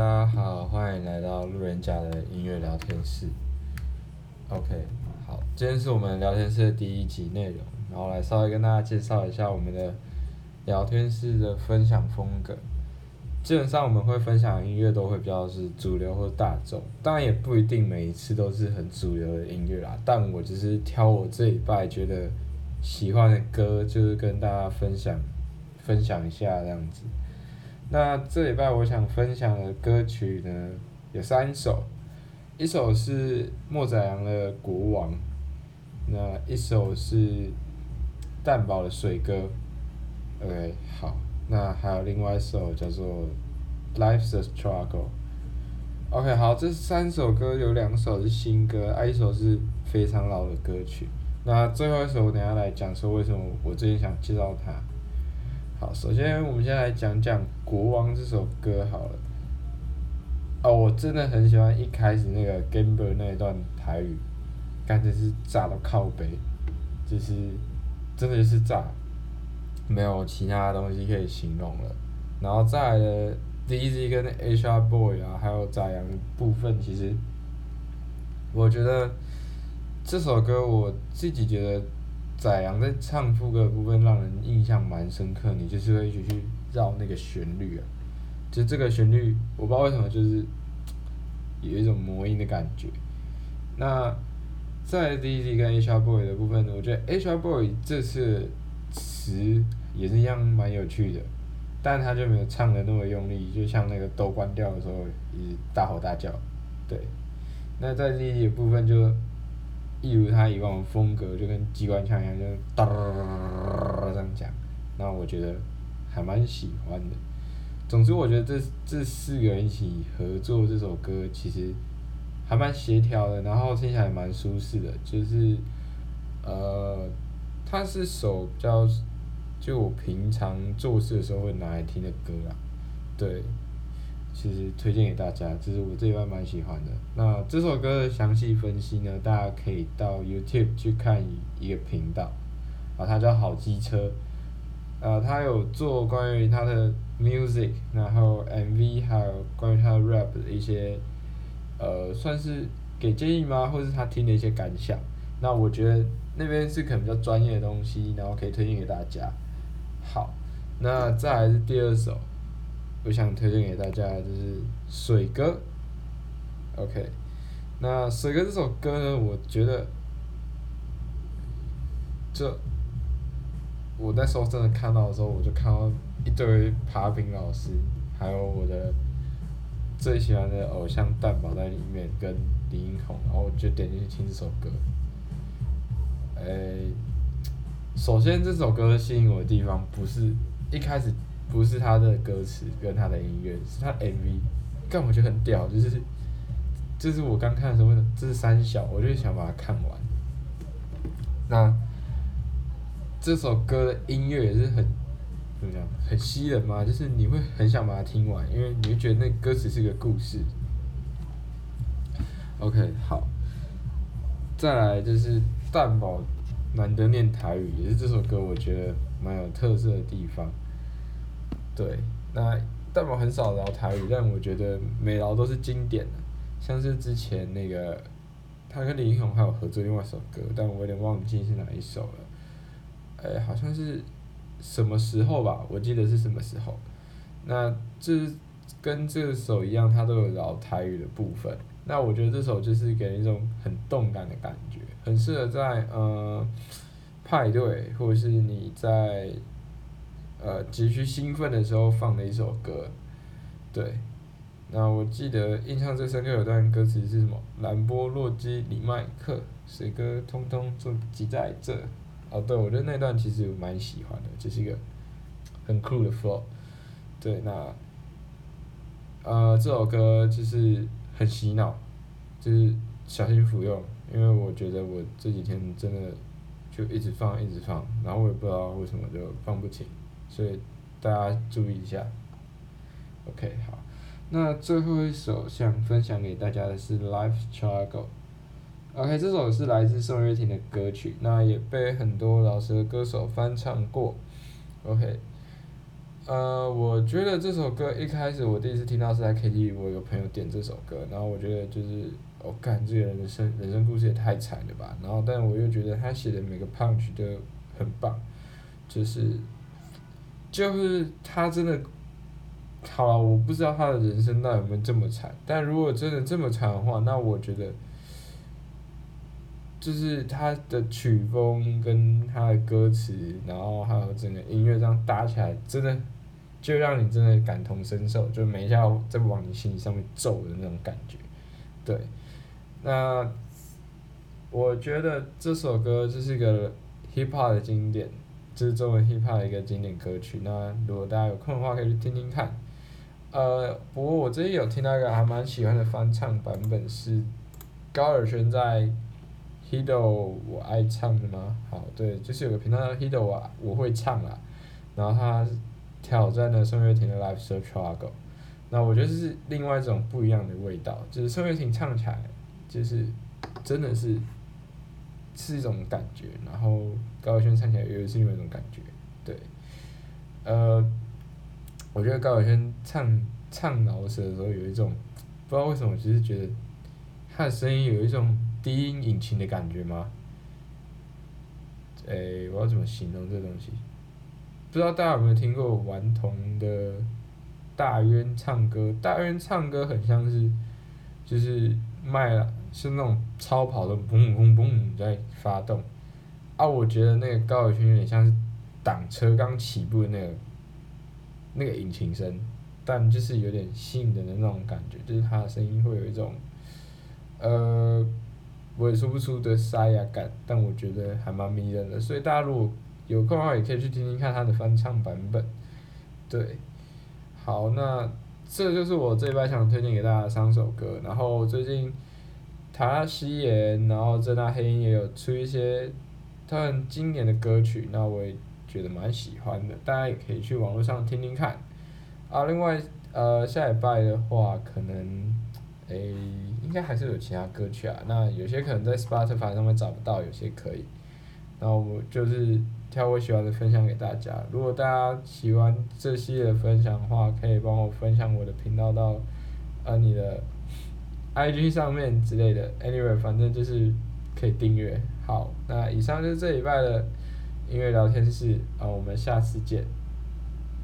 大家好，欢迎来到路人甲的音乐聊天室。OK，好，今天是我们聊天室的第一集内容，然后来稍微跟大家介绍一下我们的聊天室的分享风格。基本上我们会分享的音乐都会比较是主流或大众，当然也不一定每一次都是很主流的音乐啦。但我只是挑我这一拜觉得喜欢的歌，就是跟大家分享分享一下这样子。那这礼拜我想分享的歌曲呢有三首，一首是莫宰阳的《国王》，那一首是蛋堡的《水歌》，OK 好，那还有另外一首叫做《Life's a Struggle》，OK 好，这三首歌有两首是新歌，啊一首是非常老的歌曲，那最后一首我等下来讲说为什么我最近想介绍它。好，首先我们先来讲讲《国王》这首歌好了。哦，我真的很喜欢一开始那个 Gamber 那一段台语，感觉是炸到靠背，就是真的是炸，没有其他的东西可以形容了。然后再来的 DZ 跟 HR Boy 啊，还有宰阳部分，其实我觉得这首歌我自己觉得。宰阳在唱副歌的部分让人印象蛮深刻，你就是会一直去绕那个旋律啊，就这个旋律，我不知道为什么就是有一种魔音的感觉。那在 D D 跟 H R Boy 的部分呢，我觉得 H R Boy 这次词也是一样蛮有趣的，但他就没有唱的那么用力，就像那个都关掉的时候，一直大吼大叫，对。那在 D D 的部分就。一如他以往风格，就跟机关枪一样，就哒这样讲，那我觉得还蛮喜欢的。总之，我觉得这这四个人一起合作这首歌，其实还蛮协调的，然后听起来蛮舒适的。就是，呃，它是首比较，就我平常做事的时候会拿来听的歌啦，对。其实推荐给大家，这是我这一半蛮喜欢的。那这首歌的详细分析呢，大家可以到 YouTube 去看一个频道，啊，它叫好机车，呃，他有做关于他的 music，然后 MV，还有关于他的 rap 的一些，呃，算是给建议吗？或是他听的一些感想？那我觉得那边是可能比较专业的东西，然后可以推荐给大家。好，那再来是第二首。我想推荐给大家就是水歌，OK，那水歌这首歌呢，我觉得，这我那时候真的看到的时候，我就看到一堆爬饼老师，还有我的最喜欢的偶像蛋堡在里面跟李英宏，然后我就点进去听这首歌。诶，首先这首歌吸引我的地方不是一开始。不是他的歌词跟他的音乐，是他 MV，但我觉得很屌，就是，就是我刚看的时候，这是三小，我就想把它看完。那这首歌的音乐也是很怎么讲，很吸人嘛，就是你会很想把它听完，因为你会觉得那歌词是个故事。OK，好，再来就是蛋堡难得念台语，也是这首歌我觉得蛮有特色的地方。对，那但我很少聊台语，但我觉得每聊都是经典的，像是之前那个他跟李英宏还有合作另外一首歌，但我有点忘记是哪一首了。哎，好像是什么时候吧？我记得是什么时候。那这跟这首一样，它都有聊台语的部分。那我觉得这首就是给人一种很动感的感觉，很适合在呃派对或者是你在。呃，急需兴奋的时候放的一首歌，对，那我记得印象最深刻有段歌词是什么？兰波洛基里麦克，水哥通通都挤在这。哦，对，我觉得那段其实蛮喜欢的，就是一个很酷的 flow。对，那呃这首歌就是很洗脑，就是小心服用，因为我觉得我这几天真的就一直放一直放，然后我也不知道为什么就放不停。所以大家注意一下，OK 好，那最后一首想分享给大家的是《Life Struggle》，OK 这首是来自宋岳庭的歌曲，那也被很多老师的歌手翻唱过，OK，呃，我觉得这首歌一开始我第一次听到是在 KTV，我有朋友点这首歌，然后我觉得就是，我、干这个人的生人生故事也太惨了吧，然后但我又觉得他写的每个 punch 都很棒，就是，就是他真的，好了，我不知道他的人生到底有没有这么惨，但如果真的这么惨的话，那我觉得。就是他的曲风跟他的歌词，然后还有整个音乐这样搭起来，真的就让你真的感同身受，就每一下在往你心里上面揍的那种感觉。对，那我觉得这首歌就是一个 hip hop 的经典，这是中文 hip hop 的一个经典歌曲。那如果大家有空的话，可以去听听看。呃，不过我最近有听到一个还蛮喜欢的翻唱版本，是高尔宣在。Hido 我爱唱的吗？好，对，就是有个频道叫 Hido 我我会唱啦，然后他挑战了宋岳庭的 Life Struggle，那我觉得是另外一种不一样的味道，就是宋岳庭唱起来就是真的是是一种感觉，然后高晓轩唱起来又是另外一种感觉，对，呃，我觉得高晓轩唱唱饶舌的时候有一种不知道为什么，就是觉得他的声音有一种。低音引擎的感觉吗？诶，我要怎么形容这东西？不知道大家有没有听过顽童的大渊唱歌？大渊唱歌很像是，就是卖了是那种超跑的嘣嘣嘣在发动，啊，我觉得那个高尔宣有点像是挡车刚起步的那个那个引擎声，但就是有点吸引人的那种感觉，就是他的声音会有一种，呃。我也说不出的沙哑感，但我觉得还蛮迷人的，所以大家如果有空的话，也可以去听听看他的翻唱版本。对，好，那这就是我这一拜想推荐给大家的三首歌。然后最近，塔拉西耶，然后郑大黑鹰也有出一些他很经典的歌曲，那我也觉得蛮喜欢的，大家也可以去网络上听听看。啊，另外，呃，下礼拜的话，可能。诶，应该还是有其他歌曲啊。那有些可能在 Spotify 上面找不到，有些可以。那我就是挑我喜欢的分享给大家。如果大家喜欢这系列的分享的话，可以帮我分享我的频道到呃你的 IG 上面之类的。Anyway，反正就是可以订阅。好，那以上就是这礼拜的音乐聊天室啊，我们下次见。